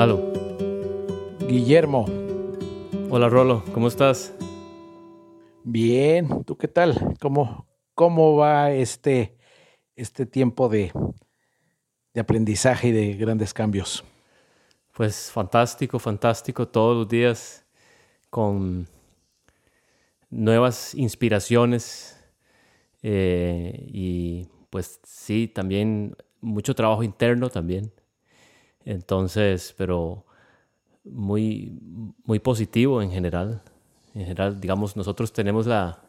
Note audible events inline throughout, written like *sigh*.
Aló. Guillermo. Hola Rolo, ¿cómo estás? Bien, ¿tú qué tal? ¿Cómo, cómo va este, este tiempo de, de aprendizaje y de grandes cambios? Pues fantástico, fantástico, todos los días con nuevas inspiraciones eh, y pues sí, también mucho trabajo interno también. Entonces, pero muy, muy positivo en general. En general, digamos, nosotros tenemos la,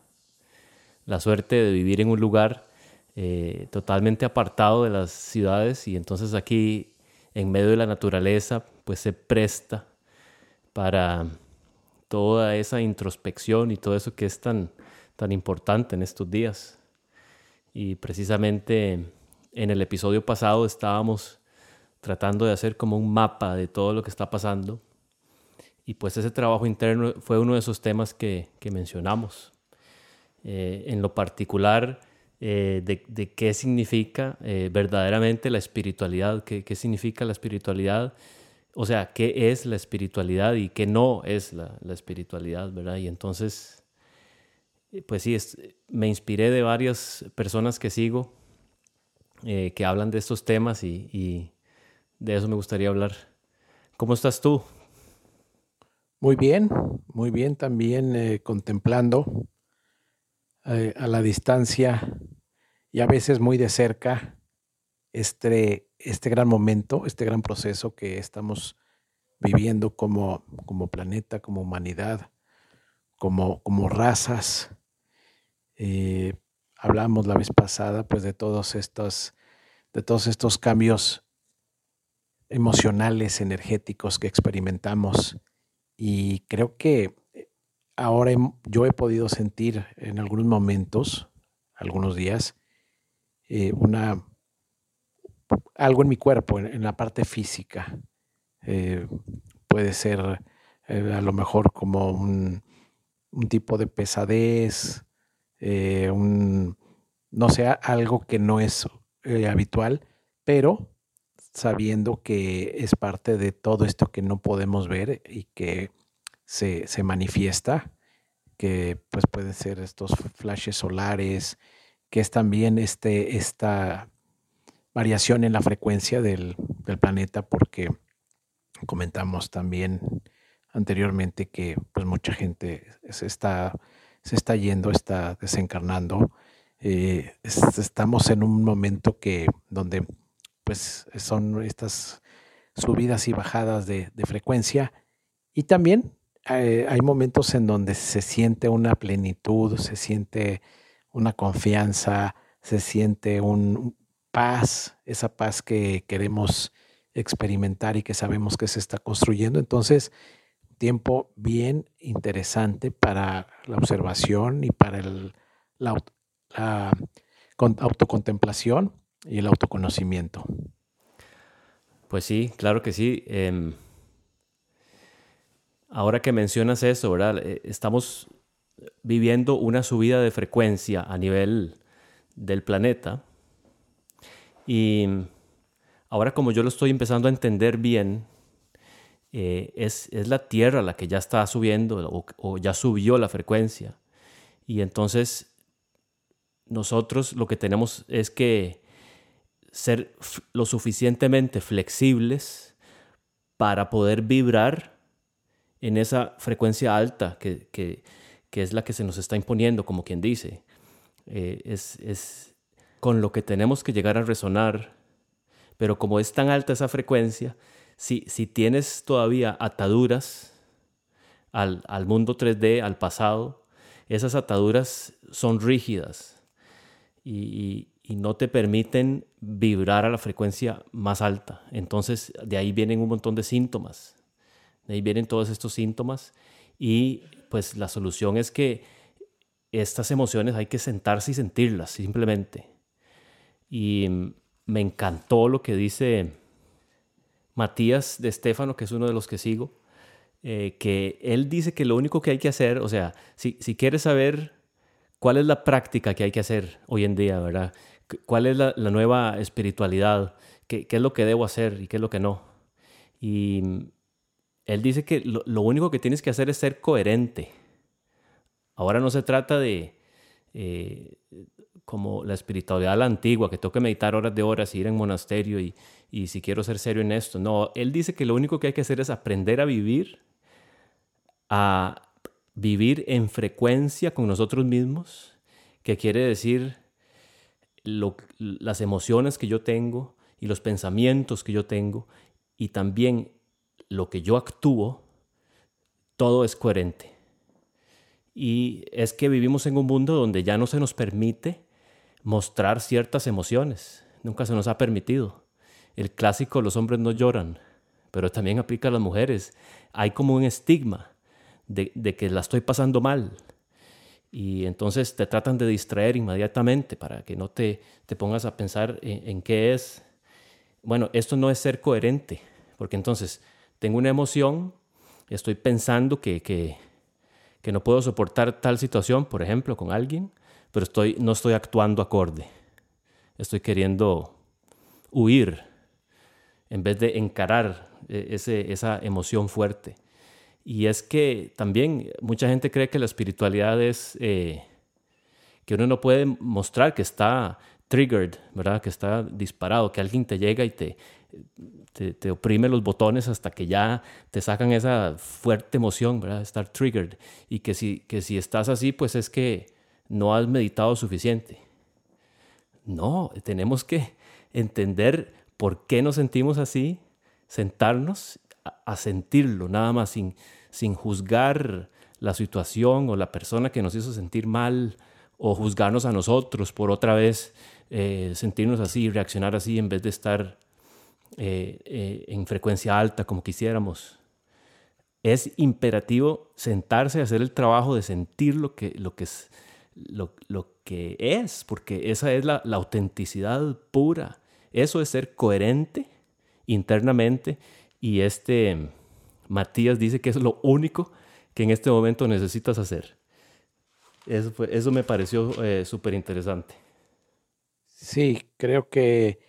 la suerte de vivir en un lugar eh, totalmente apartado de las ciudades y entonces aquí en medio de la naturaleza pues se presta para toda esa introspección y todo eso que es tan, tan importante en estos días. Y precisamente en el episodio pasado estábamos tratando de hacer como un mapa de todo lo que está pasando. Y pues ese trabajo interno fue uno de esos temas que, que mencionamos. Eh, en lo particular, eh, de, de, qué significa eh, verdaderamente la espiritualidad, qué, qué, significa la espiritualidad, o sea, qué es la espiritualidad y qué no es la, la espiritualidad, ¿verdad? Y entonces, pues sí, me inspiré de varias personas que sigo que hablan de estos temas y de eso me gustaría hablar. ¿Cómo estás tú? Muy bien, muy bien también eh, contemplando eh, a la distancia y a veces muy de cerca este, este gran momento, este gran proceso que estamos viviendo como, como planeta, como humanidad, como, como razas. Eh, hablamos la vez pasada pues de todos estos, de todos estos cambios emocionales, energéticos que experimentamos. Y creo que eh, ahora yo he podido sentir en algunos momentos, algunos días, eh, una, algo en mi cuerpo, en, la parte física. Eh, puede ser a lo mejor como un, un tipo de pesadez, un, no sé, algo que no es habitual, pero sabiendo que es parte de todo esto que no podemos ver y que se, se manifiesta, que pues pueden ser estos flashes solares, que es también este, esta variación en la frecuencia del, del planeta, porque comentamos también anteriormente que pues mucha gente se está, se está yendo, está desencarnando. Eh, estamos en un momento que donde pues son estas subidas y bajadas de, frecuencia. Y también eh, hay momentos en donde se siente una plenitud, se siente una confianza, se siente un paz, esa paz que queremos experimentar y que sabemos que se está construyendo. Entonces, tiempo bien interesante para la observación y para el, la, la autocontemplación y el autoconocimiento. Pues sí, claro que sí. Eh, ahora que mencionas eso, ¿verdad? Eh, estamos viviendo una subida de frecuencia a nivel del planeta. Y ahora como yo lo estoy empezando a entender bien, eh, es, es, la Tierra la que ya está subiendo o ya subió la frecuencia. Y entonces nosotros lo que tenemos es que ser lo suficientemente flexibles para poder vibrar en esa frecuencia alta que, que, que es la que se nos está imponiendo, como quien dice. Eh, es, es con lo que tenemos que llegar a resonar, pero como es tan alta esa frecuencia, si, si tienes todavía ataduras al, al mundo 3D, al pasado, esas ataduras son rígidas y, y no te permiten vibrar a la frecuencia más alta. Entonces, de ahí vienen un montón de síntomas. De ahí vienen todos estos síntomas y pues la solución es que estas emociones hay que sentarse y sentirlas simplemente. Y me encantó lo que dice Matías de Estefano, que es uno de los que sigo, eh, que él dice que lo único que hay que hacer, o sea, si, si quieres saber cuál es la práctica que hay que hacer hoy en día, ¿verdad? ¿Cuál es la, la nueva espiritualidad? ¿Qué, ¿Qué, es lo que debo hacer y qué es lo que no? Y él dice que lo, único que tienes que hacer es ser coherente. Ahora no se trata de eh, como la espiritualidad la antigua, que tengo que meditar horas de horas, ir en monasterio y, y si quiero ser serio en esto. No, él dice que lo único que hay que hacer es aprender a vivir, a vivir en frecuencia con nosotros mismos, que quiere decir las emociones que yo tengo y los pensamientos que yo tengo y también lo que yo actúo, todo es coherente. Y es que vivimos en un mundo donde ya no se nos permite mostrar ciertas emociones, nunca se nos ha permitido. El clásico, los hombres no lloran, pero también aplica a las mujeres. Hay como un estigma de, que la estoy pasando mal. Y entonces te tratan de distraer inmediatamente para que no te, te pongas a pensar en, qué es. Bueno, esto no es ser coherente, porque entonces tengo una emoción, estoy pensando que, que, que no puedo soportar tal situación, por ejemplo, con alguien, pero estoy, no estoy actuando acorde. Estoy queriendo huir en vez de encarar eh, ese, esa emoción fuerte. Y es que también mucha gente cree que la espiritualidad es eh, que uno no puede mostrar que está triggered, ¿verdad? Que está disparado, que alguien te llega y te, te, oprime los botones hasta que ya te sacan esa fuerte emoción, ¿verdad? Estar triggered. Y que si, que si estás así, pues es que no has meditado suficiente. No, tenemos que entender por qué nos sentimos así, sentarnos a, sentirlo, nada más sin, sin juzgar la situación o la persona que nos hizo sentir mal o juzgarnos a nosotros por otra vez eh, sentirnos así, reaccionar así en vez de estar eh, eh, en frecuencia alta como quisiéramos. Es imperativo sentarse a hacer el trabajo de sentir lo que, lo que, es, porque esa es la autenticidad pura eso es ser coherente internamente y este Matías dice que es lo único que en este momento necesitas hacer. Eso, eso me pareció eh, súper interesante. Sí, creo que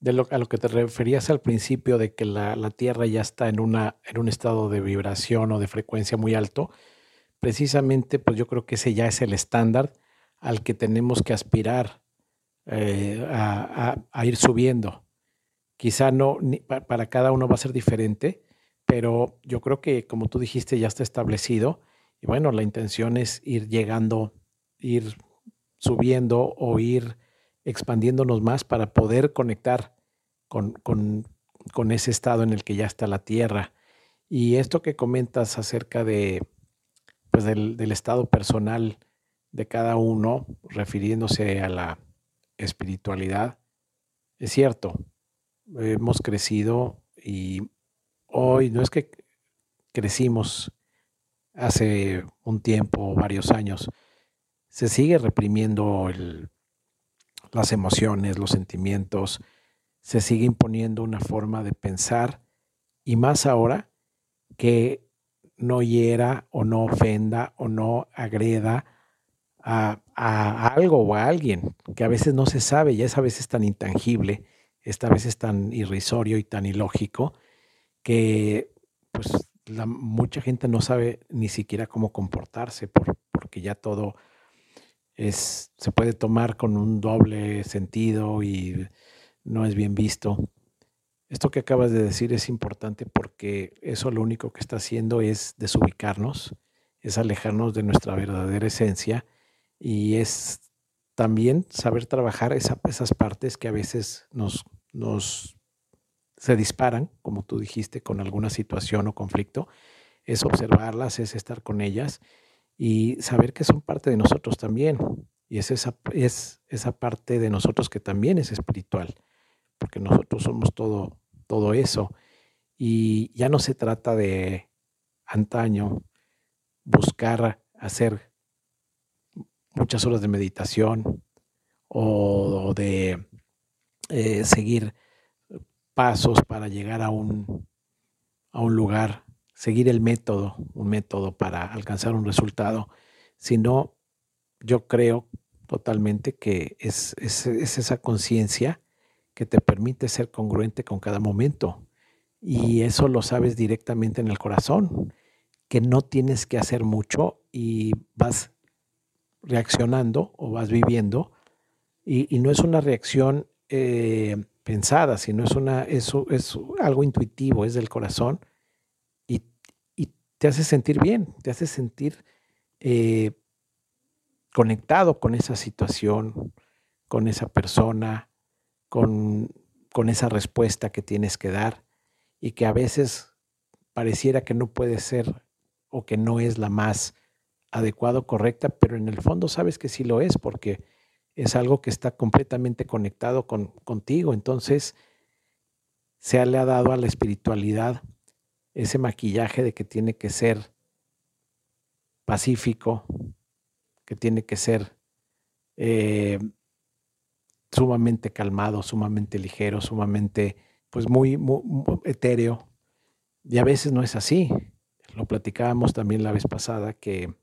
de lo, a lo que te referías al principio de que la, la, Tierra ya está en, una, en un estado de vibración o de frecuencia muy alto, precisamente pues yo creo que ese ya es el estándar al que tenemos que aspirar eh, a, ir subiendo. Quizá no, para cada uno va a ser diferente, pero yo creo que como tú dijiste ya está establecido y bueno, la intención es ir llegando, ir subiendo o ir expandiéndonos más para poder conectar con, con, ese estado en el que ya está la Tierra. Y esto que comentas acerca de, pues del estado personal de cada uno, refiriéndose a la, espiritualidad. Es cierto, hemos crecido y hoy no es que crecimos hace un tiempo, varios años, se sigue reprimiendo las emociones, los sentimientos, se sigue imponiendo una forma de pensar y más ahora que no hiera o no ofenda o no agreda a, algo o a alguien que a veces no se sabe y es a veces tan intangible, esta vez es tan irrisorio y tan ilógico que pues mucha gente no sabe ni siquiera cómo comportarse por, porque ya todo es, se puede tomar con un doble sentido y no es bien visto. Esto que acabas de decir es importante porque eso lo único que está haciendo es desubicarnos, es alejarnos de nuestra verdadera esencia y es también saber trabajar esas partes que a veces nos, nos se disparan, como tú dijiste, con alguna situación o conflicto, es observarlas, es estar con ellas y saber que son parte de nosotros también. Y es esa, es esa parte de nosotros que también es espiritual, porque nosotros somos todo, todo eso. Y ya no se trata de antaño buscar hacer muchas horas de meditación o, de eh, seguir pasos para llegar a un, a un lugar, seguir el método, un método para alcanzar un resultado, sino yo creo totalmente que es, es, esa conciencia que te permite ser congruente con cada momento, Y eso lo sabes directamente en el corazón, que no tienes que hacer mucho y vas reaccionando o vas viviendo. Y, no es una reacción eh, pensada, sino es, una, eso es algo intuitivo, es del corazón y, te hace sentir bien, te hace sentir eh, conectado con esa situación, con esa persona, con, con esa respuesta que tienes que dar y que a veces pareciera que no puede ser o que no es la más adecuada o correcta, pero en el fondo sabes que sí lo es porque es algo que está completamente conectado con, contigo. Entonces, se le ha dado a la espiritualidad ese maquillaje de que tiene que ser pacífico, que tiene que ser eh, sumamente calmado, sumamente ligero, sumamente, pues muy, etéreo. Y a veces no es así. Lo platicábamos también la vez pasada que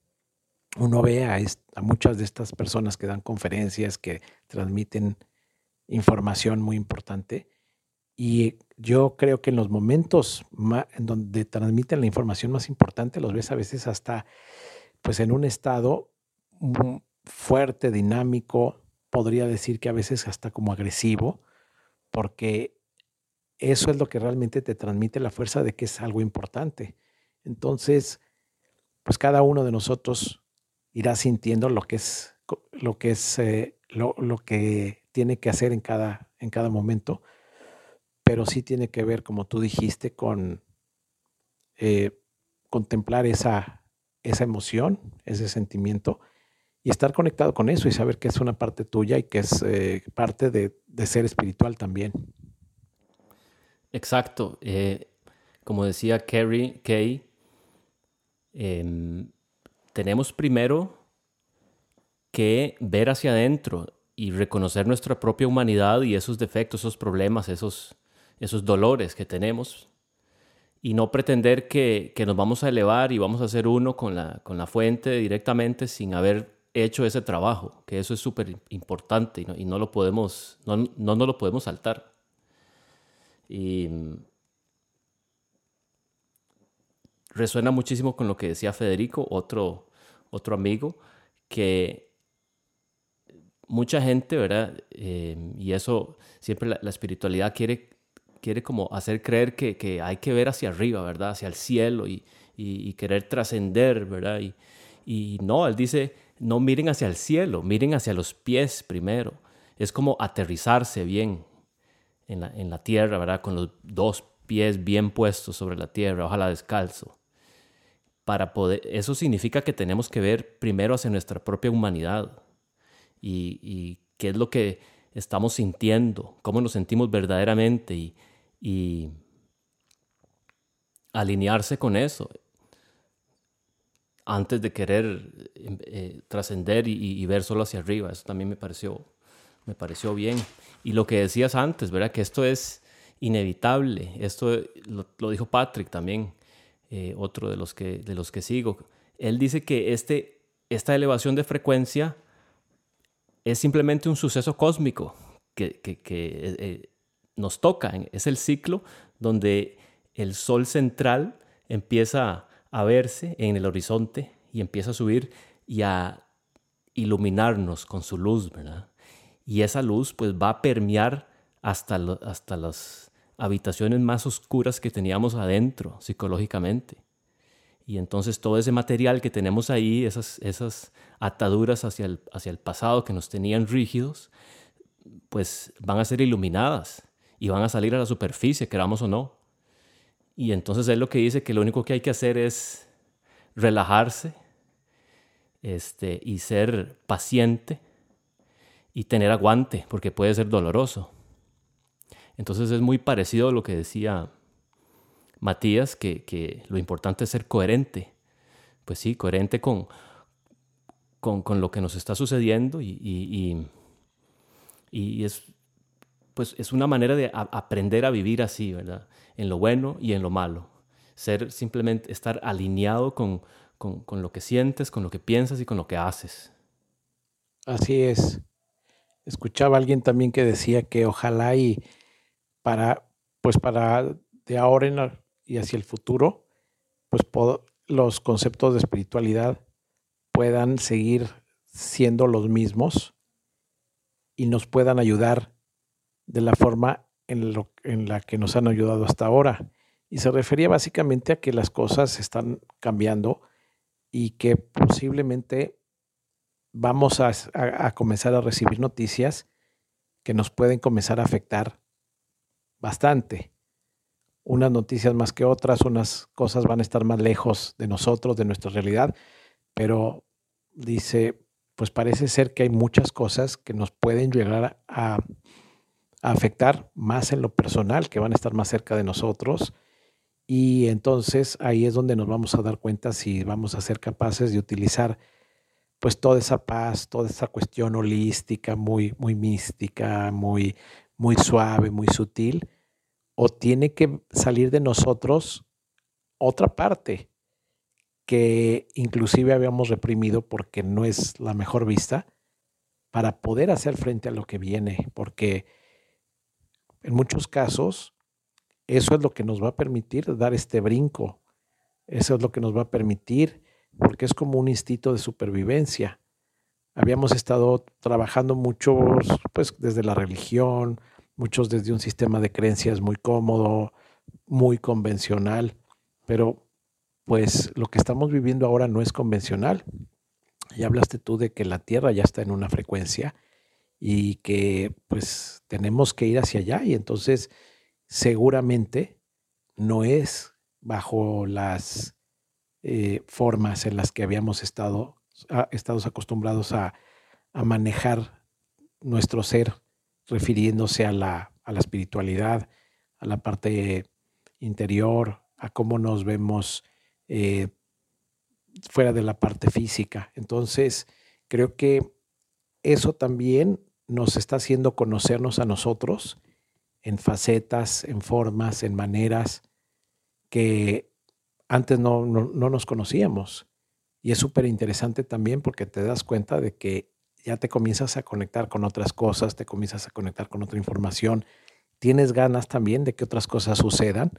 uno ve a, muchas de estas personas que dan conferencias, que transmiten información muy importante. Y yo creo que en los momentos en donde transmiten la información más importante, los ves a veces hasta pues en un estado fuerte, dinámico, podría decir que a veces hasta como agresivo, porque eso es lo que realmente te transmite la fuerza de que es algo importante. Entonces, pues cada uno de nosotros irá sintiendo lo que es lo que es eh, lo, que tiene que hacer en cada, en cada momento, pero sí tiene que ver, como tú dijiste, con eh, contemplar esa, esa emoción, ese sentimiento y estar conectado con eso y saber que es una parte tuya y que es eh, parte de, ser espiritual también. Exacto. Como decía Kerry Kay, em, tenemos primero que ver hacia adentro y reconocer nuestra propia humanidad y esos defectos, esos problemas, esos, esos dolores que tenemos y no pretender que, nos vamos a elevar y vamos a ser uno con la, con la fuente directamente sin haber hecho ese trabajo, que eso es súper importante y no, lo podemos, no, no lo podemos saltar. Y mm, resuena muchísimo con lo que decía Federico, otro, otro amigo, que mucha gente, ¿verdad? Eh, y eso siempre la, espiritualidad quiere, quiere como hacer creer que, hay que ver hacia arriba, ¿verdad? Hacia el cielo y, querer trascender, ¿verdad? Y, y no, él dice, no miren hacia el cielo, miren hacia los pies primero. Es como aterrizarse bien en la, en la tierra, ¿verdad? Con los dos pies bien puestos sobre la tierra, ojalá descalzo. Para poder, eso significa que tenemos que ver primero hacia nuestra propia humanidad y, y qué es lo que estamos sintiendo, cómo nos sentimos verdaderamente y, y alinearse con eso antes de querer em, eh, trascender y, ver solo hacia arriba. Eso también me pareció, me pareció bien. Y lo que decías antes, ¿verdad? Que esto es inevitable. Esto lo, dijo Patrick también, eh, otro de los, que, de los que sigo. Él dice que este, esta elevación de frecuencia es simplemente un suceso cósmico que, que eh, nos toca. Es el ciclo donde el sol central empieza a verse en el horizonte y empieza a subir y a iluminarnos con su luz, ¿verdad? Y esa luz pues va a permear hasta, hasta las habitaciones más oscuras que teníamos adentro psicológicamente. Y entonces todo ese material que tenemos ahí, esas, esas ataduras hacia el, hacia el pasado que nos tenían rígidos, pues van a ser iluminadas y van a salir a la superficie, queramos o no. Y entonces él lo que dice que lo único que hay que hacer es relajarse este, y ser paciente y tener aguante, porque puede ser doloroso. Entonces es muy parecido a lo que decía Matías, que, lo importante es ser coherente. Pues sí, coherente con, con, lo que nos está sucediendo y, y, es, pues es una manera de aprender a vivir así, ¿verdad? en lo bueno y en lo malo. Ser simplemente estar alineado con, con, lo que sientes, con lo que piensas y con lo que haces. Así es. Escuchaba a alguien también que decía que ojalá y para, pues para de ahora en y hacia el futuro, pues los conceptos de espiritualidad puedan seguir siendo los mismos y nos puedan ayudar de la forma en, en la que nos han ayudado hasta ahora. Y se refería básicamente a que las cosas están cambiando y que posiblemente vamos a, a, comenzar a recibir noticias que nos pueden comenzar a afectar bastante. Unas noticias más que otras, unas cosas van a estar más lejos de nosotros, de nuestra realidad, pero dice, pues parece ser que hay muchas cosas que nos pueden llegar a, afectar más en lo personal, que van a estar más cerca de nosotros. Y entonces ahí es donde nos vamos a dar cuenta si vamos a ser capaces de utilizar pues toda esa paz, toda esa cuestión holística, muy, muy mística, muy, muy suave, muy sutil, o tiene que salir de nosotros otra parte que inclusive habíamos reprimido porque no es la mejor vista para poder hacer frente a lo que viene, porque en muchos casos eso es lo que nos va a permitir dar este brinco, eso es lo que nos va a permitir porque es como un instinto de supervivencia. Habíamos estado trabajando muchos, pues desde la religión, muchos desde un sistema de creencias muy cómodo, muy convencional, pero pues lo que estamos viviendo ahora no es convencional. Ya hablaste tú de que la Tierra ya está en una frecuencia y que pues tenemos que ir hacia allá y entonces seguramente no es bajo las eh, formas en las que habíamos estado estados acostumbrados a, manejar nuestro ser, refiriéndose a la, a la espiritualidad, a la parte interior, a cómo nos vemos eh, fuera de la parte física. Entonces, creo que eso también nos está haciendo conocernos a nosotros en facetas, en formas, en maneras que antes no, nos conocíamos. Y es súper interesante también porque te das cuenta de que ya te comienzas a conectar con otras cosas, te comienzas a conectar con otra información, tienes ganas también de que otras cosas sucedan,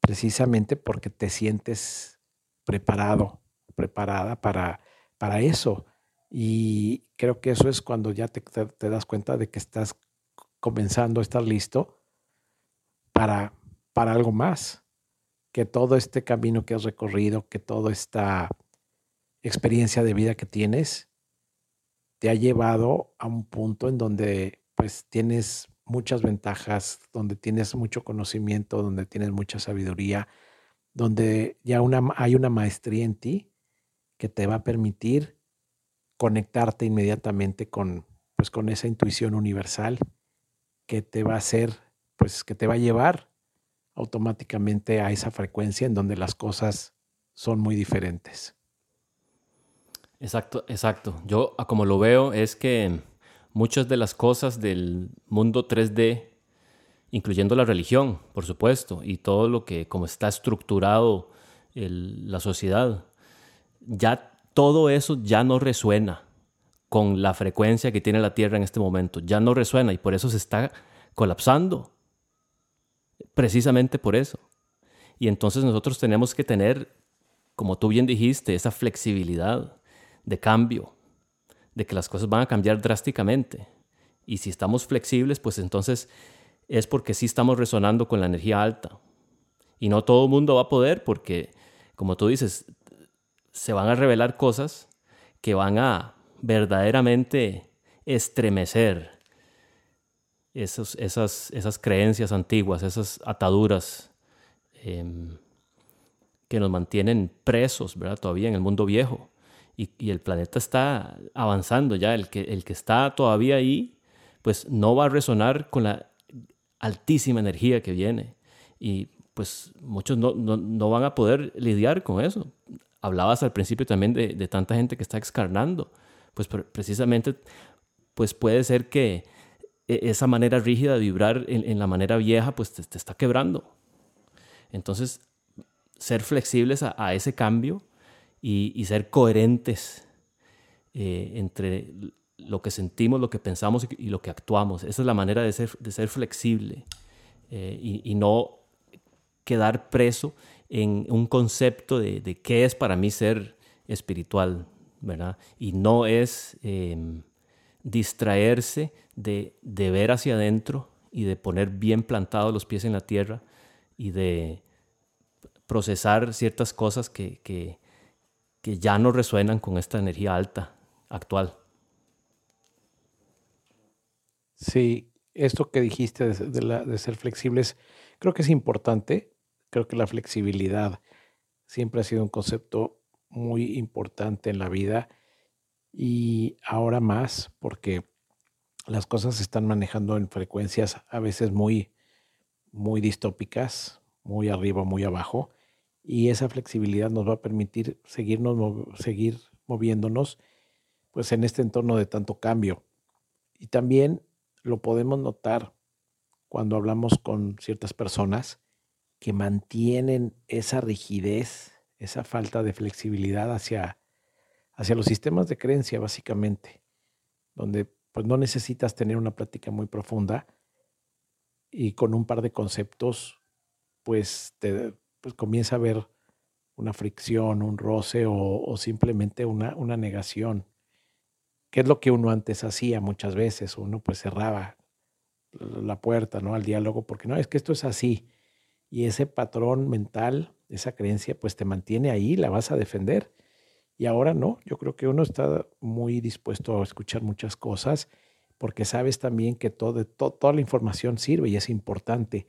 precisamente porque te sientes preparado, preparada para, para eso. Y creo que eso es cuando ya te, te das cuenta de que estás comenzando a estar listo para, para algo más que todo este camino que has recorrido, que toda esta experiencia de vida que tienes, te ha llevado a un punto en donde pues tienes muchas ventajas, donde tienes mucho conocimiento, donde tienes mucha sabiduría, donde ya una, hay una maestría en ti que te va a permitir conectarte inmediatamente con, pues, con esa intuición universal que te va a hacer, pues que te va a llevar automáticamente a esa frecuencia en donde las cosas son muy diferentes. Exacto, exacto. Yo como lo veo es que muchas de las cosas del mundo 3D, incluyendo la religión, por supuesto, y todo lo que como está estructurado la sociedad, ya todo eso ya no resuena con la frecuencia que tiene la Tierra en este momento, ya no resuena y por eso se está colapsando precisamente por eso. Y entonces nosotros tenemos que tener, como tú bien dijiste, esa flexibilidad de cambio, de que las cosas van a cambiar drásticamente. Y si estamos flexibles, pues entonces es porque sí estamos resonando con la energía alta. Y no todo el mundo va a poder porque, como tú dices, se van a revelar cosas que van a verdaderamente estremecer esas, esas creencias antiguas, esas ataduras em, que nos mantienen presos, ¿verdad? Todavía en el mundo viejo. Y, el planeta está avanzando ya. El que, el que está todavía ahí, pues no va a resonar con la altísima energía que viene. Y pues muchos no, no, no van a poder lidiar con eso. Hablabas al principio también de, de tanta gente que está excarnando. Pues precisamente, pues puede ser que e-, esa manera rígida de vibrar en, la manera vieja, pues te, está quebrando. Entonces, ser flexibles a, ese cambio y, ser coherentes eh, entre lo que sentimos, lo que pensamos y, lo que actuamos. Esa es la manera de ser, de ser flexible eh, y, no quedar preso en un concepto de, qué es para mí ser espiritual, ¿verdad? Y no es em, distraerse de, ver hacia adentro y de poner bien plantados los pies en la tierra y de procesar ciertas cosas que, que, ya no resuenan con esta energía alta actual. Sí, esto que dijiste de, de ser flexibles, creo que es importante. Creo que la flexibilidad siempre ha sido un concepto muy importante en la vida. Y ahora más porque las cosas se están manejando en frecuencias a veces muy, muy distópicas, muy arriba, muy abajo, y esa flexibilidad nos va a permitir seguirnos, seguir moviéndonos pues en este entorno de tanto cambio. Y también lo podemos notar cuando hablamos con ciertas personas que mantienen esa rigidez, esa falta de flexibilidad hacia, hacia los sistemas de creencia, básicamente, donde pues no necesitas tener una práctica muy profunda y con un par de conceptos, pues, te, pues comienza a haber una fricción, un roce o, simplemente una, una negación, que es lo que uno antes hacía muchas veces, uno pues cerraba la puerta ¿no? al diálogo, porque no, es que esto es así, y ese patrón mental, esa creencia, pues te mantiene ahí, la vas a defender. Y ahora no, yo creo que uno está muy dispuesto a escuchar muchas cosas porque sabes también que todo, toda la información sirve y es importante,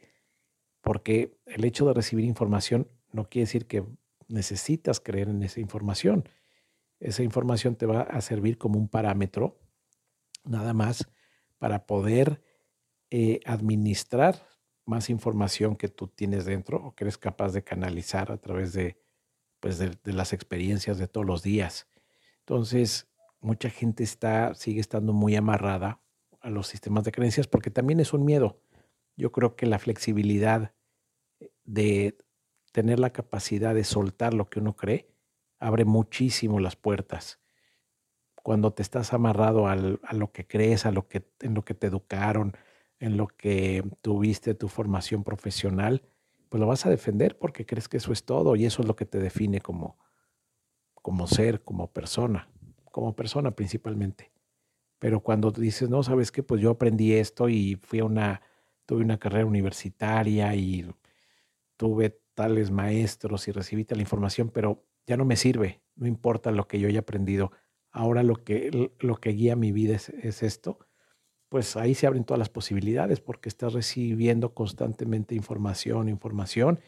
porque el hecho de recibir información no quiere decir que necesitas creer en esa información. Esa información te va a servir como un parámetro, nada más, para poder eh, administrar más información que tú tienes dentro o que eres capaz de canalizar a través de, pues de, las experiencias de todos los días. Entonces, mucha gente está, sigue estando muy amarrada a los sistemas de creencias porque también es un miedo. Yo creo que la flexibilidad de tener la capacidad de soltar lo que uno cree abre muchísimo las puertas. Cuando te estás amarrado a lo que crees, a lo que, en lo que te educaron, en lo que tuviste tu formación profesional, pues lo vas a defender porque crees que eso es todo y eso es lo que te define como, como ser, como persona, como persona principalmente. Pero cuando dices, no, sabes qué, pues yo aprendí esto y fui a una, tuve una carrera universitaria y tuve tales maestros y recibí tal información, pero ya no me sirve, no importa lo que yo haya aprendido. Ahora lo que, lo que guía mi vida es esto pues ahí se abren todas las posibilidades porque estás recibiendo constantemente información, información,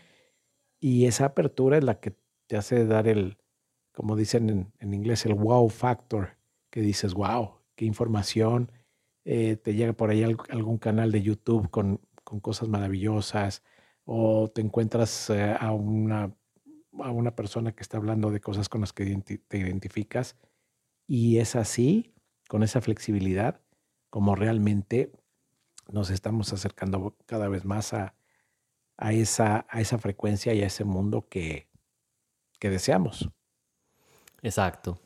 y esa apertura es la que te hace dar el, como dicen en, inglés, el wow factor, que dices, wow, qué información, eh, te llega por ahí algún canal de YouTube con, cosas maravillosas, o te encuentras eh, a, una, a una persona que está hablando de cosas con las que te identificas, y es así, con esa flexibilidad, como realmente nos estamos acercando cada vez más a, esa, a esa frecuencia y a ese mundo que, que deseamos. Exacto.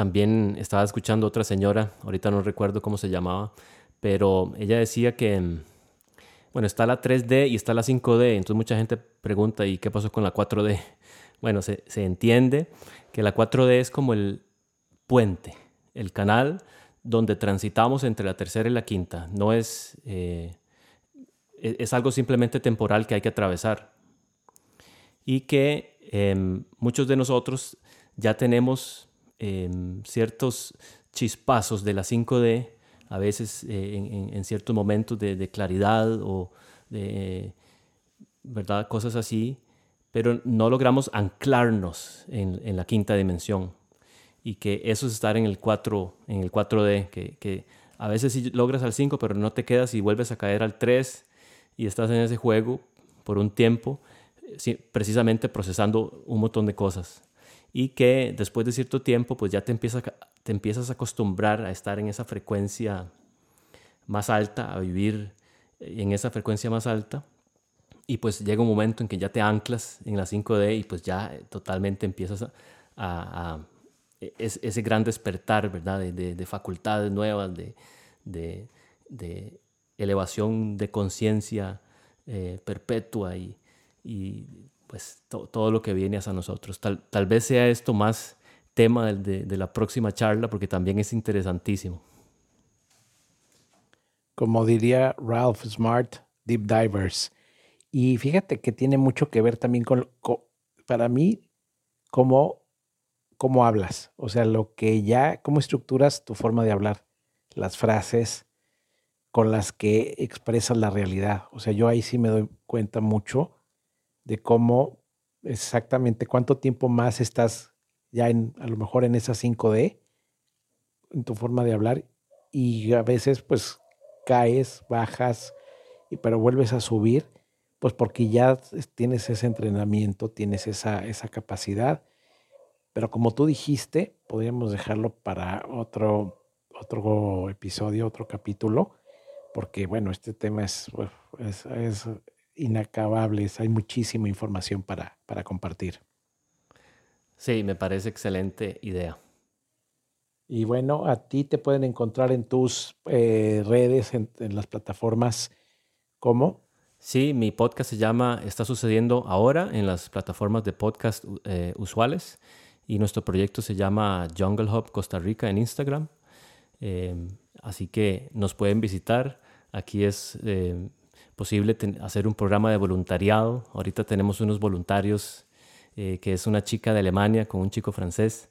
También estaba escuchando otra señora, ahorita no recuerdo cómo se llamaba, pero ella decía que, mm, bueno, está la 3D y está la 5D, entonces mucha gente pregunta, ¿y qué pasó con la 4D? *laughs* Bueno, se, se entiende que la 4D es como el puente, el canal donde transitamos entre la tercera y la quinta. No es, eh, e-, es algo simplemente temporal que hay que atravesar. Y que em, muchos de nosotros ya tenemos em, ciertos chispazos de la 5D, a veces eh, en, ciertos momentos de, claridad o de ¿verdad? cosas así, pero no logramos anclarnos en la quinta dimensión y que eso es estar en el 4, en el 4D, que, que a veces sí logras al 5, pero no te quedas y vuelves a caer al 3 y estás en ese juego por un tiempo, precisamente procesando un montón de cosas. Y que después de cierto tiempo, pues ya te empiezas, te empiezas a acostumbrar a estar en esa frecuencia más alta, a vivir en esa frecuencia más alta. Y pues llega un momento en que ya te anclas en la 5D y pues ya totalmente empiezas a e-, es, ese gran despertar, ¿verdad? De, facultades nuevas, de, elevación de conciencia eh, perpetua y pues todo lo que viene hacia nosotros. Tal, tal vez sea esto más tema de, de la próxima charla porque también es interesantísimo. Como diría Ralph Smart, Deep Divers. Y fíjate que tiene mucho que ver también con, para mí, cómo, cómo hablas. O sea, lo que ya, cómo estructuras tu forma de hablar, las frases con las que expresas la realidad. O sea, yo ahí sí me doy cuenta mucho de cómo exactamente cuánto tiempo más estás ya en, a lo mejor en esa 5D, en tu forma de hablar, y a veces pues caes, bajas, y, pero vuelves a subir, pues porque ya tienes ese entrenamiento, tienes esa, esa capacidad. Pero como tú dijiste, podríamos dejarlo para otro, otro episodio, otro capítulo, porque bueno, este tema es, inacabable, hay muchísima información para, para compartir. Sí, me parece excelente idea. Y bueno, a ti te pueden encontrar en tus eh, redes, en, las plataformas, ¿cómo? Sí, mi podcast se llama Está sucediendo ahora en las plataformas de podcast eh, usuales y nuestro proyecto se llama Jungle Hub Costa Rica en Instagram. Em, así que nos pueden visitar. Aquí es eh, posible hacer un programa de voluntariado. Ahorita tenemos unos voluntarios que es una chica de Alemania con un chico francés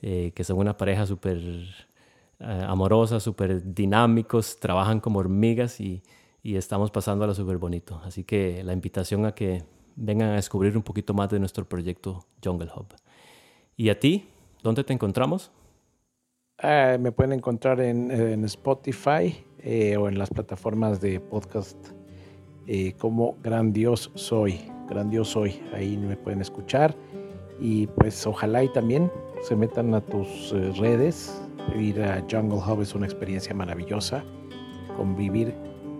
eh, que son una pareja súper eh, amorosa, súper dinámicos, trabajan como hormigas y, y estamos pasándola súper bonito. Así que la invitación a que vengan a descubrir un poquito más de nuestro proyecto Jungle Hub. ¿Y a ti? ¿Dónde te encontramos? Me pueden encontrar en, Spotify eh, o en las plataformas de podcast como Grandios Soy. Grandios Soy. Ahí me pueden escuchar. Y pues ojalá y también se metan a tus eh, redes. Ir a Jungle Hub es una experiencia maravillosa. Convivir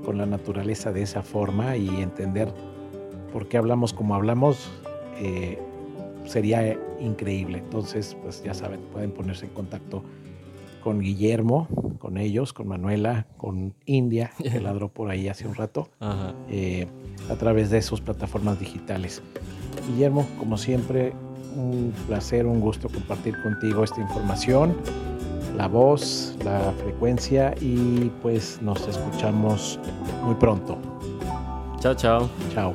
con la naturaleza de esa forma y entender por qué hablamos como hablamos eh, sería increíble. Entonces, pues ya saben, pueden ponerse en contacto con Guillermo, con ellos, con Manuela, con India, que ladró por ahí hace un rato, eh, a través de sus plataformas digitales. Guillermo, como siempre, un placer, un gusto compartir contigo esta información, la voz, la frecuencia y pues nos escuchamos muy pronto. Chao, chao. Chao.